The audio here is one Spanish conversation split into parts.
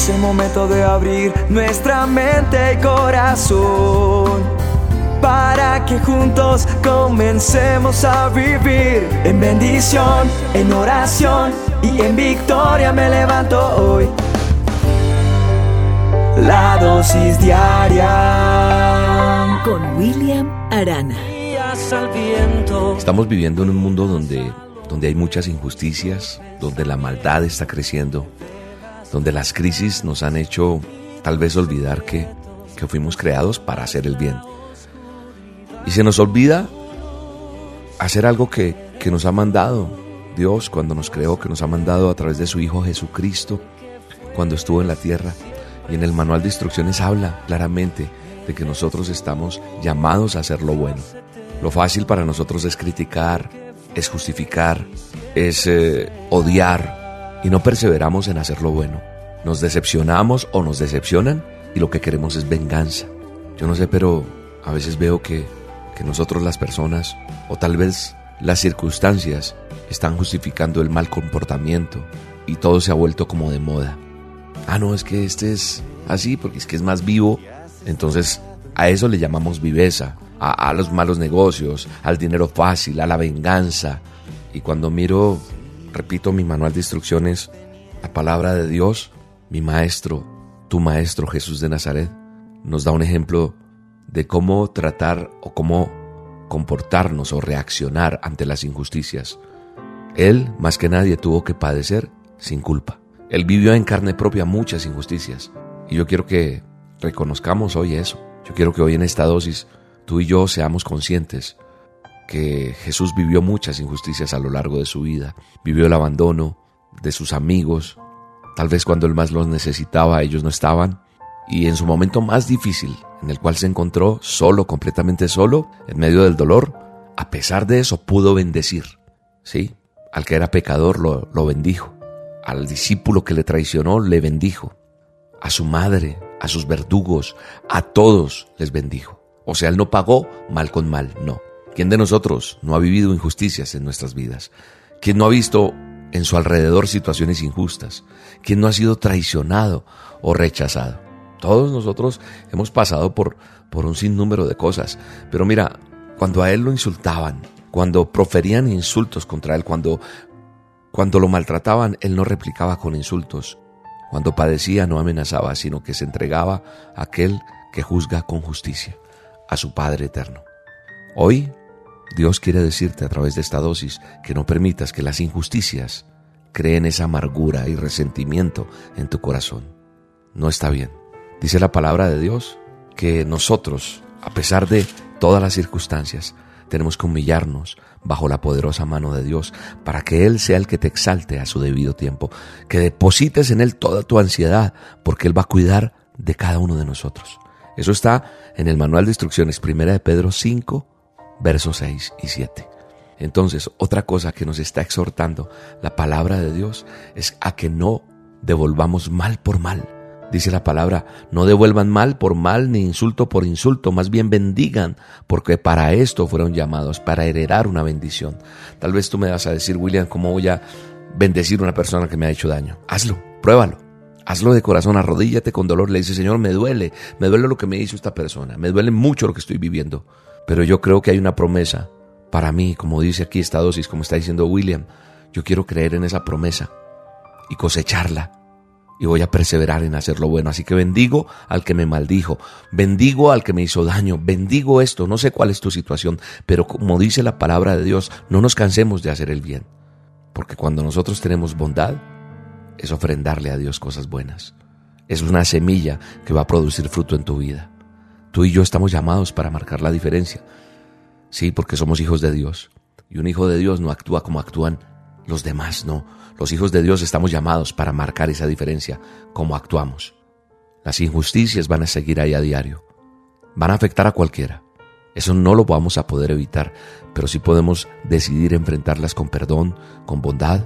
Es el momento de abrir nuestra mente y corazón para que juntos comencemos a vivir en bendición, en oración y en victoria me levanto hoy. La dosis diaria con William Arana. Estamos viviendo en un mundo donde, donde hay muchas injusticias, donde la maldad está creciendo, donde las crisis nos han hecho tal vez olvidar que, que fuimos creados para hacer el bien. Y se nos olvida hacer algo que, que nos ha mandado Dios cuando nos creó, que nos ha mandado a través de su Hijo Jesucristo cuando estuvo en la tierra. Y en el manual de instrucciones habla claramente de que nosotros estamos llamados a hacer lo bueno. Lo fácil para nosotros es criticar, es justificar, es eh, odiar y no perseveramos en hacer lo bueno. Nos decepcionamos o nos decepcionan y lo que queremos es venganza. Yo no sé, pero a veces veo que, que nosotros las personas, o tal vez las circunstancias, están justificando el mal comportamiento y todo se ha vuelto como de moda. Ah, no, es que este es así porque es que es más vivo. Entonces a eso le llamamos viveza, a, los malos negocios, al dinero fácil, a la venganza. Y cuando miro, repito mi manual de instrucciones, la palabra de Dios, mi maestro, tu maestro Jesús de Nazaret, nos da un ejemplo de cómo tratar o cómo comportarnos o reaccionar ante las injusticias. Él, más que nadie, tuvo que padecer sin culpa. Él vivió en carne propia muchas injusticias. Y yo quiero que reconozcamos hoy eso. Yo quiero que hoy en esta dosis tú y yo seamos conscientes que Jesús vivió muchas injusticias a lo largo de su vida. Vivió el abandono de sus amigos. Tal vez cuando él más los necesitaba, ellos no estaban. Y en su momento más difícil, en el cual se encontró solo, completamente solo, en medio del dolor, a pesar de eso pudo bendecir. Sí, al que era pecador lo, lo bendijo. Al discípulo que le traicionó le bendijo. A su madre, a sus verdugos, a todos les bendijo. O sea, Él no pagó mal con mal, no. ¿Quién de nosotros no ha vivido injusticias en nuestras vidas? ¿Quién no ha visto en su alrededor situaciones injustas? ¿Quién no ha sido traicionado o rechazado? Todos nosotros hemos pasado por, por un sinnúmero de cosas. Pero mira, cuando a Él lo insultaban, cuando proferían insultos contra Él, cuando, cuando lo maltrataban, Él no replicaba con insultos. Cuando padecía no amenazaba, sino que se entregaba a aquel que juzga con justicia, a su Padre eterno. Hoy, Dios quiere decirte a través de esta dosis que no permitas que las injusticias creen esa amargura y resentimiento en tu corazón. No está bien. Dice la palabra de Dios que nosotros, a pesar de todas las circunstancias, tenemos que humillarnos bajo la poderosa mano de Dios para que Él sea el que te exalte a su debido tiempo, que deposites en Él toda tu ansiedad, porque Él va a cuidar de cada uno de nosotros. Eso está en el manual de instrucciones, primera de Pedro 5, versos 6 y 7. Entonces, otra cosa que nos está exhortando la palabra de Dios es a que no devolvamos mal por mal Dice la palabra, no devuelvan mal por mal ni insulto por insulto, más bien bendigan, porque para esto fueron llamados, para heredar una bendición. Tal vez tú me vas a decir, William, ¿cómo voy a bendecir a una persona que me ha hecho daño? Hazlo, pruébalo. Hazlo de corazón, arrodíllate con dolor, le dice, Señor, me duele, me duele lo que me hizo esta persona, me duele mucho lo que estoy viviendo, pero yo creo que hay una promesa para mí, como dice aquí esta dosis, como está diciendo William, yo quiero creer en esa promesa y cosecharla y voy a perseverar en hacer lo bueno. Así que bendigo al que me maldijo, bendigo al que me hizo daño, bendigo esto, no sé cuál es tu situación, pero como dice la palabra de Dios, no nos cansemos de hacer el bien, porque cuando nosotros tenemos bondad, es ofrendarle a Dios cosas buenas. Es una semilla que va a producir fruto en tu vida. Tú y yo estamos llamados para marcar la diferencia. Sí, porque somos hijos de Dios. Y un hijo de Dios no actúa como actúan los demás, no. Los hijos de Dios estamos llamados para marcar esa diferencia, como actuamos. Las injusticias van a seguir ahí a diario. Van a afectar a cualquiera. Eso no lo vamos a poder evitar, pero sí podemos decidir enfrentarlas con perdón, con bondad,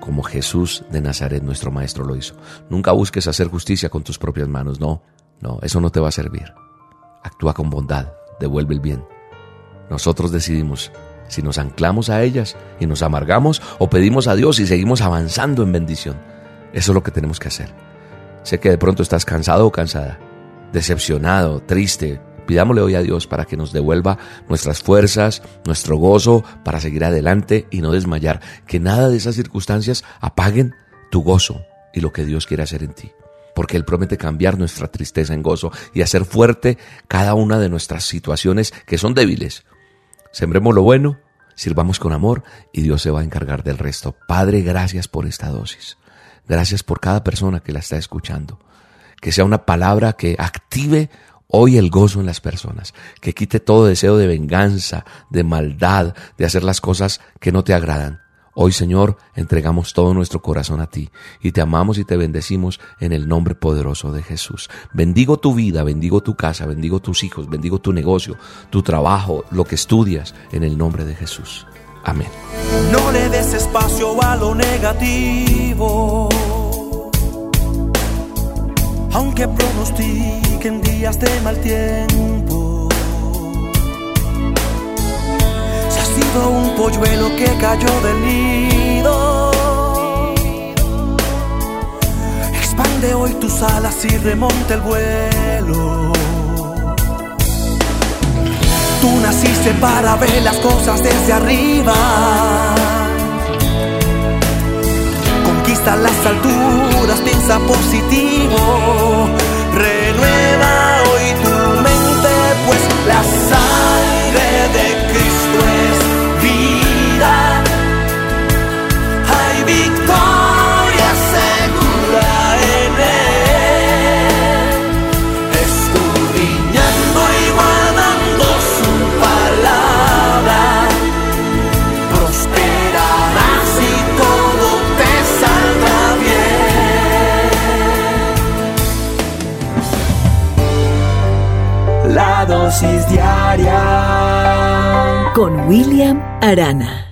como Jesús de Nazaret, nuestro Maestro, lo hizo. Nunca busques hacer justicia con tus propias manos, no, no, eso no te va a servir. Actúa con bondad, devuelve el bien. Nosotros decidimos si nos anclamos a ellas y nos amargamos o pedimos a Dios y seguimos avanzando en bendición. Eso es lo que tenemos que hacer. Sé que de pronto estás cansado o cansada, decepcionado, triste. Pidámosle hoy a Dios para que nos devuelva nuestras fuerzas, nuestro gozo para seguir adelante y no desmayar. Que nada de esas circunstancias apaguen tu gozo y lo que Dios quiere hacer en ti. Porque Él promete cambiar nuestra tristeza en gozo y hacer fuerte cada una de nuestras situaciones que son débiles. Sembremos lo bueno, sirvamos con amor y Dios se va a encargar del resto. Padre, gracias por esta dosis. Gracias por cada persona que la está escuchando. Que sea una palabra que active hoy el gozo en las personas, que quite todo deseo de venganza, de maldad, de hacer las cosas que no te agradan. Hoy, Señor, entregamos todo nuestro corazón a ti y te amamos y te bendecimos en el nombre poderoso de Jesús. Bendigo tu vida, bendigo tu casa, bendigo tus hijos, bendigo tu negocio, tu trabajo, lo que estudias, en el nombre de Jesús. Amén. No le des espacio a lo negativo. Aunque pronostiquen días de mal tiempo. Sido un polluelo que cayó del nido. Expande hoy tus alas y remonte el vuelo. Tú naciste para ver las cosas desde arriba. Conquista las alturas, piensa positivo. Con William Arana.